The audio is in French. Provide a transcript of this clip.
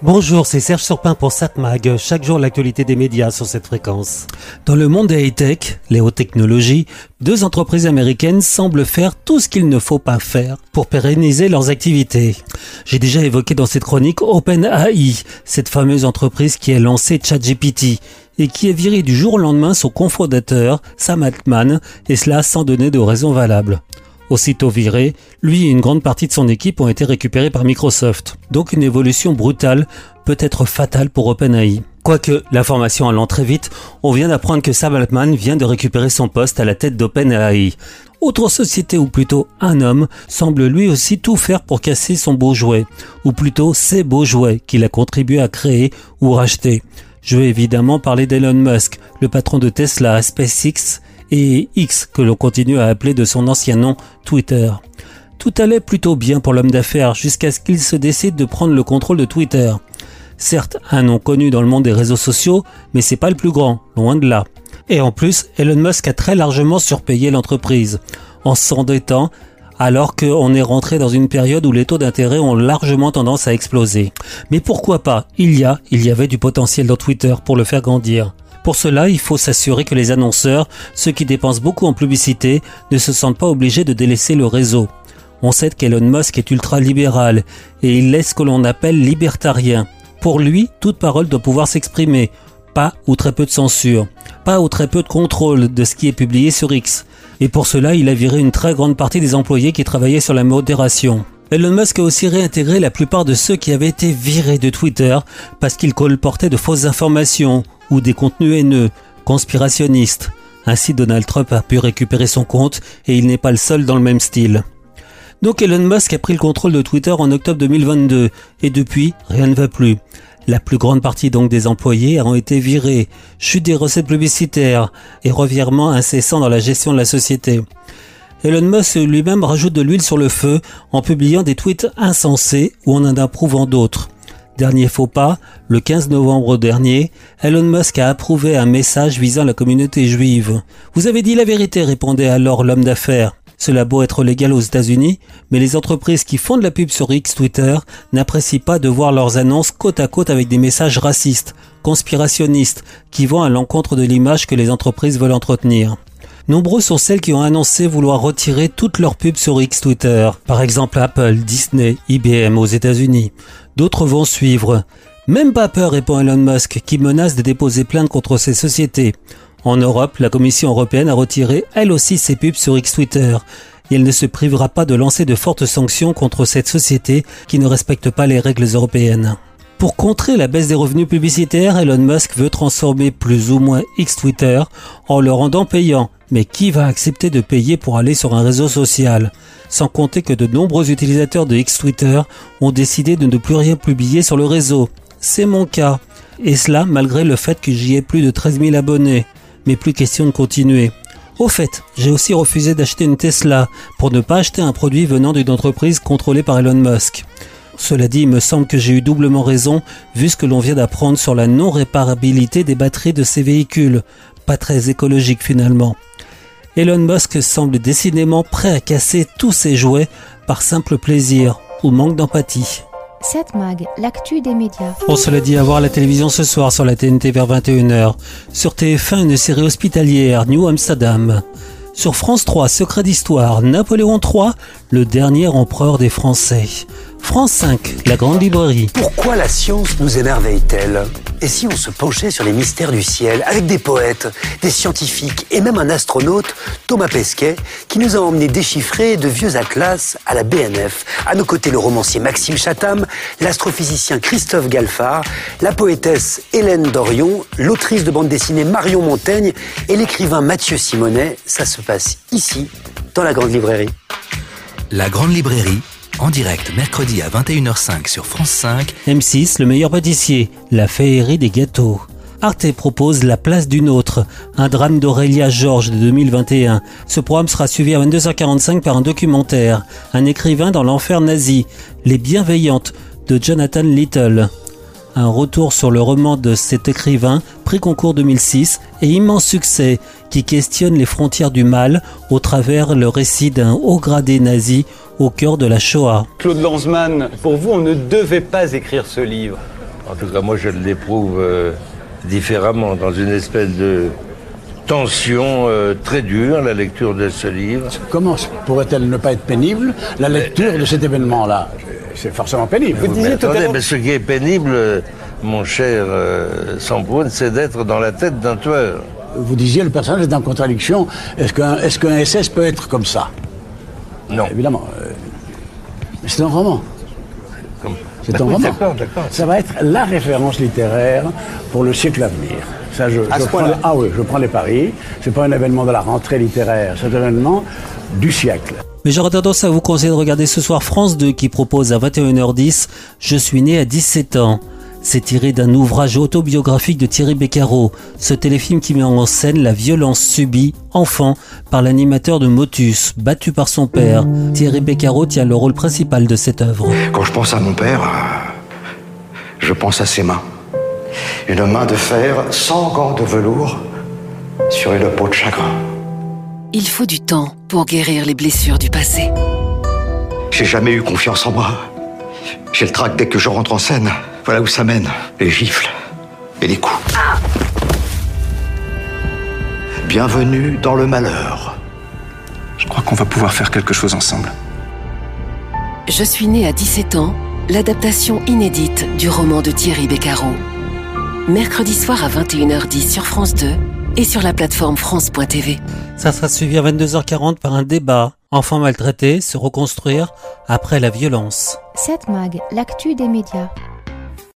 Bonjour, c'est Serge Surpin pour SatMag. Chaque jour, l'actualité des médias sur cette fréquence. Dans le monde des high-tech, les hautes technologies, deux entreprises américaines semblent faire tout ce qu'il ne faut pas faire pour pérenniser leurs activités. J'ai déjà évoqué dans cette chronique OpenAI, cette fameuse entreprise qui a lancé ChatGPT et qui a viré du jour au lendemain son cofondateur, Sam Altman, et cela sans donner de raison valable. Aussitôt viré, lui et une grande partie de son équipe ont été récupérés par Microsoft. Donc une évolution brutale peut être fatale pour OpenAI. Quoique, l'information allant très vite, on vient d'apprendre que Sam Altman vient de récupérer son poste à la tête d'OpenAI. Autre société, ou plutôt un homme, semble lui aussi tout faire pour casser son beau jouet, ou plutôt ses beaux jouets qu'il a contribué à créer ou racheter. Je vais évidemment parler d'Elon Musk, le patron de Tesla, SpaceX et X que l'on continue à appeler de son ancien nom Twitter. Tout allait plutôt bien pour l'homme d'affaires jusqu'à ce qu'il se décide de prendre le contrôle de Twitter. Certes, un nom connu dans le monde des réseaux sociaux, mais c'est pas le plus grand, loin de là. Et en plus, Elon Musk a très largement surpayé l'entreprise, en s'endettant alors qu'on est rentré dans une période où les taux d'intérêt ont largement tendance à exploser. Mais pourquoi pas? Il y a, il y avait du potentiel dans Twitter pour le faire grandir. Pour cela, il faut s'assurer que les annonceurs, ceux qui dépensent beaucoup en publicité, ne se sentent pas obligés de délaisser le réseau. On sait qu'Elon Musk est ultra-libéral et il laisse ce que l'on appelle libertarien. Pour lui, toute parole doit pouvoir s'exprimer, pas ou très peu de censure, pas ou très peu de contrôle de ce qui est publié sur X. Et pour cela, il a viré une très grande partie des employés qui travaillaient sur la modération. Elon Musk a aussi réintégré la plupart de ceux qui avaient été virés de Twitter parce qu'ils colportaient de fausses informations ou des contenus haineux, conspirationnistes. Ainsi Donald Trump a pu récupérer son compte et il n'est pas le seul dans le même style. Donc Elon Musk a pris le contrôle de Twitter en octobre 2022 et depuis rien ne va plus. La plus grande partie donc des employés ont été virés, chute des recettes publicitaires et revirement incessant dans la gestion de la société. Elon Musk lui-même rajoute de l'huile sur le feu en publiant des tweets insensés ou en en approuvant d'autres. Dernier faux pas, le 15 novembre dernier, Elon Musk a approuvé un message visant la communauté juive. Vous avez dit la vérité, répondait alors l'homme d'affaires. Cela beau être légal aux États-Unis, mais les entreprises qui font de la pub sur X Twitter n'apprécient pas de voir leurs annonces côte à côte avec des messages racistes, conspirationnistes, qui vont à l'encontre de l'image que les entreprises veulent entretenir. Nombreux sont celles qui ont annoncé vouloir retirer toutes leurs pubs sur X Twitter. Par exemple Apple, Disney, IBM aux États-Unis. D'autres vont suivre. Même pas peur, répond Elon Musk, qui menace de déposer plainte contre ces sociétés. En Europe, la Commission européenne a retiré elle aussi ses pubs sur X Twitter. Et elle ne se privera pas de lancer de fortes sanctions contre cette société qui ne respecte pas les règles européennes. Pour contrer la baisse des revenus publicitaires, Elon Musk veut transformer plus ou moins X Twitter en le rendant payant. Mais qui va accepter de payer pour aller sur un réseau social? Sans compter que de nombreux utilisateurs de X Twitter ont décidé de ne plus rien publier sur le réseau. C'est mon cas. Et cela malgré le fait que j'y ai plus de 13 000 abonnés. Mais plus question de continuer. Au fait, j'ai aussi refusé d'acheter une Tesla pour ne pas acheter un produit venant d'une entreprise contrôlée par Elon Musk. Cela dit, il me semble que j'ai eu doublement raison vu ce que l'on vient d'apprendre sur la non-réparabilité des batteries de ces véhicules. Pas très écologique finalement. Elon Musk semble décidément prêt à casser tous ses jouets par simple plaisir ou manque d'empathie. Cette mag, l'actu des médias. On se l'a dit à voir la télévision ce soir sur la TNT vers 21h. Sur TF1, une série hospitalière, New Amsterdam. Sur France 3, Secret d'Histoire, Napoléon III, le dernier empereur des Français. France 5, la grande librairie. Pourquoi la science nous émerveille-t-elle? Et si on se penchait sur les mystères du ciel avec des poètes, des scientifiques et même un astronaute, Thomas Pesquet, qui nous a emmené déchiffrer de vieux atlas à la BNF. À nos côtés, le romancier Maxime Chatham, l'astrophysicien Christophe Galfard, la poétesse Hélène Dorion, l'autrice de bande dessinée Marion Montaigne et l'écrivain Mathieu Simonet. Ça se passe ici, dans la grande librairie. La grande librairie en direct mercredi à 21h05 sur France 5. M6, le meilleur pâtissier, la féerie des gâteaux. Arte propose La place d'une autre, un drame d'Aurélia Georges de 2021. Ce programme sera suivi à 22h45 par un documentaire, un écrivain dans l'enfer nazi, Les Bienveillantes de Jonathan Little. Un retour sur le roman de cet écrivain, prix concours 2006 et immense succès, qui questionne les frontières du mal au travers le récit d'un haut gradé nazi au cœur de la Shoah. Claude Lanzmann, pour vous, on ne devait pas écrire ce livre. En tout cas, moi, je l'éprouve euh, différemment, dans une espèce de tension euh, très dure, la lecture de ce livre. Comment pourrait-elle ne pas être pénible, la lecture de cet événement-là? C'est forcément pénible. Vous mais attendez, mais ce qui est pénible, euh, mon cher euh, Sampoun, c'est d'être dans la tête d'un tueur. Vous disiez le personnage est en contradiction. Est-ce qu'un est SS peut être comme ça? Non. Évidemment. euh, mais c'est un roman. Comme- C'est un Oui, roman. D'accord, d'accord. Ça va être la référence littéraire pour le siècle à venir. Ça, je, À je ce prends ah oui, je prends les paris. C'est pas un événement de la rentrée littéraire, c'est un événement du siècle. Mais j'aurais tendance à vous conseiller de regarder ce soir France 2 qui propose à 21h10 Je suis né à 17 ans. C'est tiré d'un ouvrage autobiographique de Thierry Beccaro, ce téléfilm qui met en scène la violence subie, enfant, par l'animateur de Motus, battu par son père. Thierry Beccaro tient le rôle principal de cette œuvre. Quand je pense à mon père, euh, je pense à ses mains. Une main de fer sans gants de velours sur une peau de chagrin. Il faut du temps pour guérir les blessures du passé. J'ai jamais eu confiance en moi. J'ai le trac dès que je rentre en scène. Voilà où ça mène. Les gifles et les coups. Bienvenue dans le malheur. Je crois qu'on va pouvoir faire quelque chose ensemble. Je suis né à 17 ans, l'adaptation inédite du roman de Thierry Beccaro. Mercredi soir à 21h10 sur France 2 et sur la plateforme France.tv. Ça sera suivi à 22h40 par un débat. Enfants maltraités, se reconstruire après la violence. 7 Mag, l'actu des médias.